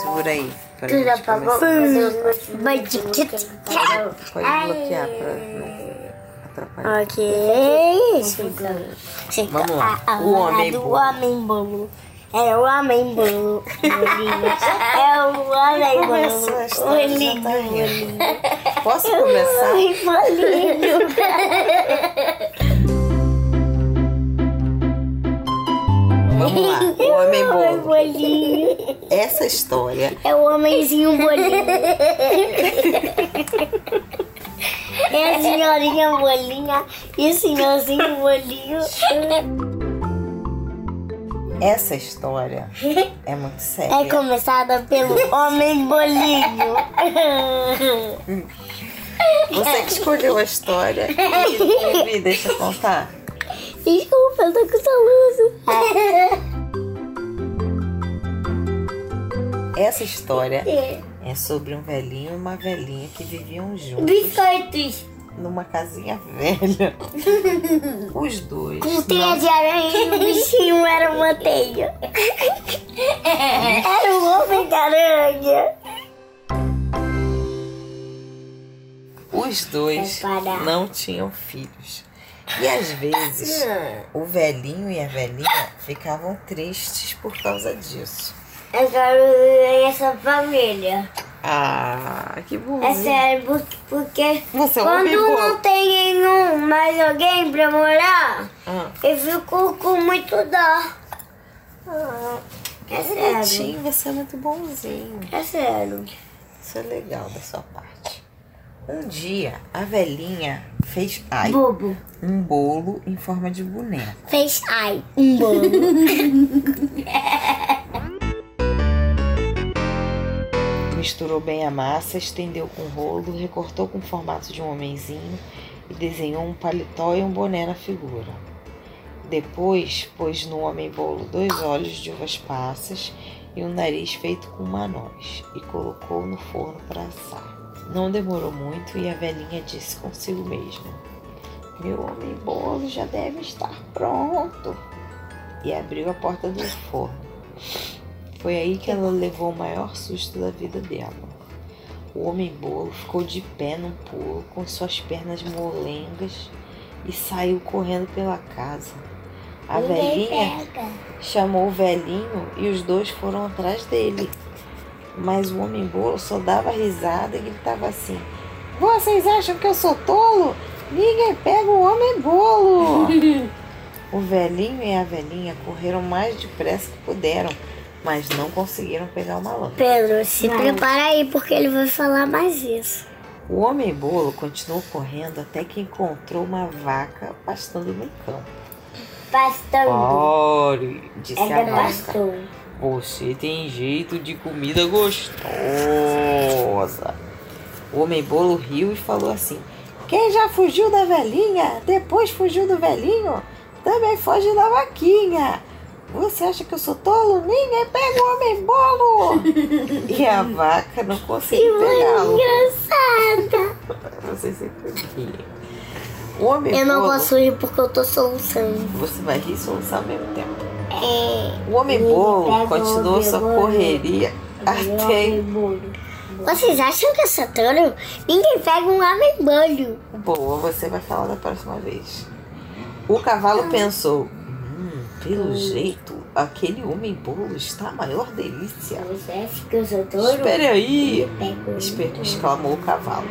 Segura aí. Pra Tu já gente pagou? começar. Vai de que Pode bloquear pra não atrapalhar. Ok. Vamos lá. a O homem do bolo. homem bolo. É o homem bolo. É o homem bolo. já Bolinho, tá. Posso começar? Ai, bolinho. Vamos lá. O homem bolo. bolinho. Essa história É o homenzinho bolinho. É a senhorinha bolinha e o senhorzinho bolinho. Essa história é muito É séria. começada pelo homem bolinho. Você que escolheu a história e me deixa contar. Desculpa, eu tô com soluço. Essa história é sobre um velhinho e uma velhinha que viviam juntos Biscoitos. numa casinha velha. Os dois. Com teia de aranha e o bichinho era uma teia. Era o homem de aranha. Os dois não tinham filhos. E às vezes o velhinho e a velhinha ficavam tristes por causa disso. Eu quero essa família. Ah, que bom. É sério, por- porque Você é um quando não tem nenhum mais alguém pra morar, Ah, eu fico com muito dó. Ah, É sério. bonitinho, você é muito bonzinho. É sério. Isso é legal da sua parte. Um dia, a velhinha fez ai, Bobo. um bolo em forma de boneco. Fez ai, um bolo. Misturou bem a massa, estendeu com rolo, recortou com o formato de um homenzinho e desenhou um paletó e um boné na figura. Depois, pôs no homem bolo dois olhos de uvas passas e um nariz feito com uma noz e colocou no forno para assar. Não demorou muito e a velhinha disse consigo mesma: Meu homem bolo já deve estar pronto. E abriu a porta do forno. Foi aí que ela levou o maior susto da vida dela. O homem bolo ficou de pé num pulo, com suas pernas molengas, e saiu correndo pela casa. A velhinha chamou o velhinho e os dois foram atrás dele. Mas o homem bolo só dava risada e gritava assim: Vocês acham que eu sou tolo? Ninguém pega o homem bolo! o velhinho e a velhinha correram mais depressa que puderam, mas não conseguiram pegar o malandro. Pedro, se prepara aí porque ele vai falar mais isso. O homem bolo continuou correndo até que encontrou uma vaca pastando no campo. Pastando. Pare, disse a É vaca. pastor. Você tem jeito de comida gostosa. O homem bolo riu e falou assim: Quem já fugiu da velhinha, depois fugiu do velhinho, também foge da vaquinha. Você acha que eu sou tolo? Ninguém pega o homem bolo! e a vaca não conseguiu pegá-lo. Engraçada. Você sempre ri. O homem Eu não bolo, posso rir porque eu tô soluçando. Você vai rir e soluçar ao mesmo tempo. É. O homem bolo continuou homem sua correria até Vocês acham que eu sou tolo? Ninguém pega um homem bolho. Boa, você vai falar da próxima vez. O cavalo pensou: hum, pelo jeito, aquele homem bolo está a maior delícia. Você acha que eu sou tolo? Espere aí! Exclamou o cavalo.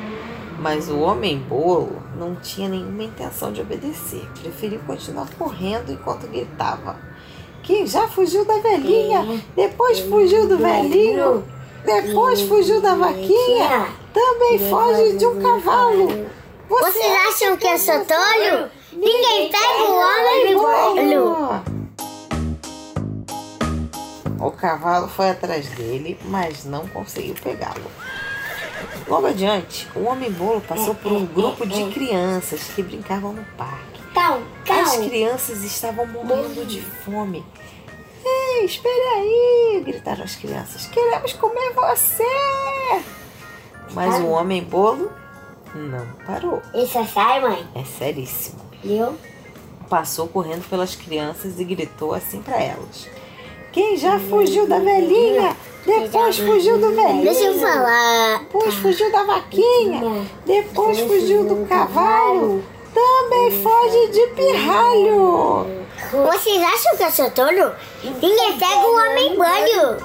Mas o homem bolo não tinha nenhuma intenção de obedecer. Preferiu continuar correndo enquanto gritava. Que já fugiu da velhinha, depois fugiu do velhinho, depois fugiu da vaquinha, também foge de um cavalo. Vocês acham que eu sou tolo? Ninguém pega o homem bolo. O cavalo foi atrás dele, mas não conseguiu pegá-lo. Logo adiante, o homem bolo passou por um grupo de crianças que brincavam no parque. Calma, As crianças estavam morrendo de fome. Ei, espere aí! gritaram as crianças. Queremos comer você! Mas o homem bolo não parou. Isso é sai, mãe? É seríssimo. Viu? Passou correndo pelas crianças e gritou assim para elas: Quem já fugiu da velhinha? Depois fugiu do velhinho. Deixa eu falar. Depois fugiu da vaquinha. Depois fugiu do cavalo. Também foge de pirralho. Vocês acham que eu sou tolo? Ninguém pega o homem banho.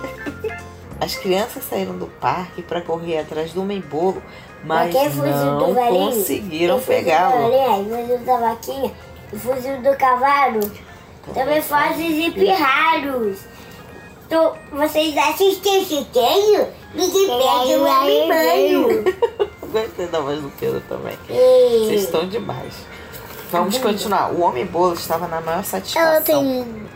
As crianças saíram do parque para correr atrás do homem bolo, mas quem fugiu não do conseguiram pegá-lo. fugiu da vaquinha, fugiu do cavalo. Também foge de pirralhos. Então, vocês assistem esse desenho? Ninguém pega o homem banho. Gostei da voz do Pedro também. Vocês estão demais. Vamos continuar. O homem bolo estava na maior satisfação. Ela tem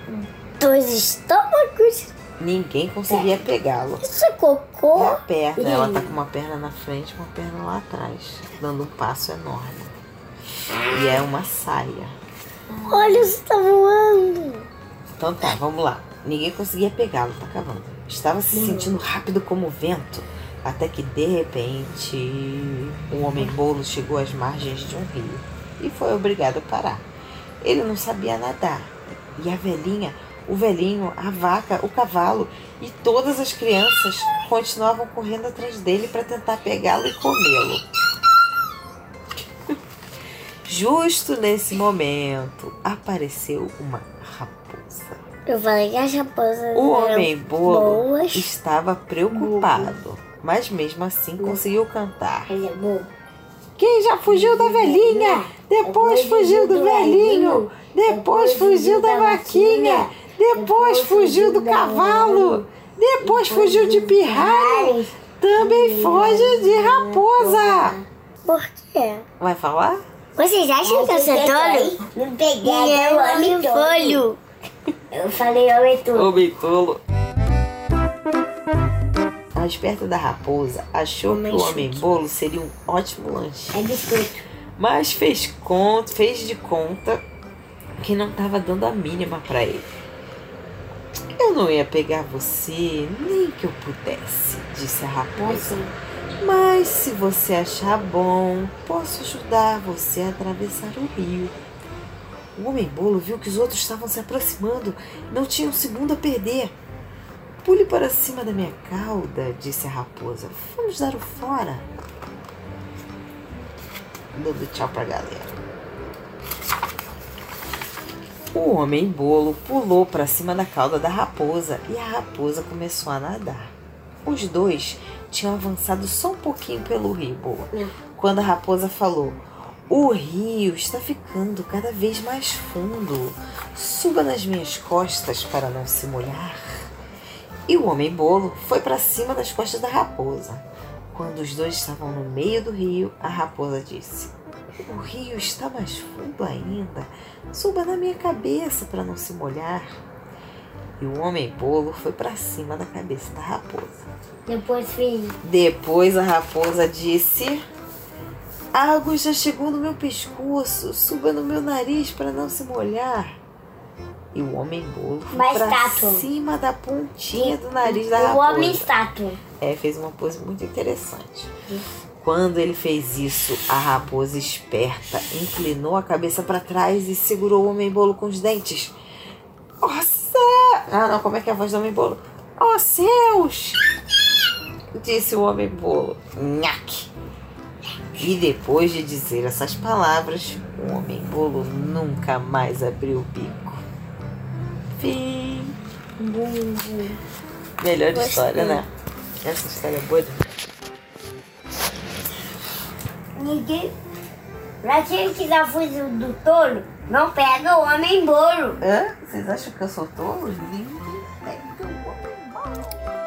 dois estômagos. Ninguém conseguia pegá-lo. Isso é É cocô. a perna, ela tá com uma perna na frente e uma perna lá atrás, dando um passo enorme. E é uma saia. Olha, isso tá voando. Então tá, vamos lá. Ninguém conseguia pegá-lo, tá acabando. Estava se sentindo rápido como o vento, até que de repente um homem bolo chegou às margens de um rio e foi obrigado a parar. Ele não sabia nadar. E a velhinha, o velhinho, a vaca, o cavalo e todas as crianças continuavam correndo atrás dele para tentar pegá-lo e comê-lo. Justo nesse momento apareceu uma raposa. Eu falei que as raposas O homem bolo boas. estava preocupado, mas mesmo assim conseguiu cantar. Ele é bom. Quem já fugiu da velhinha? Depois fugiu do velhinho. Depois fugiu da vaquinha. Depois fugiu do cavalo. Depois fugiu de pirralho. Também foge de raposa. Por quê? Vai falar? Vocês acham que eu sou tolo? Não peguei É o homem tolo. folho. Eu falei homem tolo. Homem tolo. A esperta da raposa achou que o homem bolo seria um ótimo lanche. É biscoito. mas fez conta, fez de conta que não estava dando a mínima para ele. Eu não ia pegar você nem que eu pudesse, disse a raposa. Mas se você achar bom, posso ajudar você a atravessar o rio. O homem bolo viu que os outros estavam se aproximando, não tinha um segundo a perder. Pule para cima da minha cauda, disse a raposa. Vamos dar o fora dando tchau pra galera. O homem bolo pulou para cima da cauda da raposa e a raposa começou a nadar. Os dois tinham avançado só um pouquinho pelo rio, boa. Quando a raposa falou: O rio está ficando cada vez mais fundo. Suba nas minhas costas para não se molhar. E o homem bolo foi para cima das costas da raposa. Quando os dois estavam no meio do rio, a raposa disse: O rio está mais fundo ainda. Suba na minha cabeça para não se molhar. E o homem bolo foi para cima da cabeça da raposa. Depois fiz. Depois a raposa disse: A água já chegou no meu pescoço. Suba no meu nariz para não se molhar. E o homem bolo foi para estátua. cima da pontinha do nariz da O raposa. homem estátua. É, fez uma pose muito interessante. Quando ele fez isso, a raposa esperta inclinou a cabeça para trás e segurou o homem bolo com os dentes. Nossa! Ah, não, como é que é a voz do homem bolo? Oh, céus! Disse o homem bolo. Nhaque! E depois de dizer essas palavras, o homem bolo nunca mais abriu o bico. Fim. Melhor história, né? Essa história é boa. Ninguém. Pra quem quiser fugir do touro, não pega o homem bolo. Hã? Vocês acham que eu sou tolo? Ninguém pega o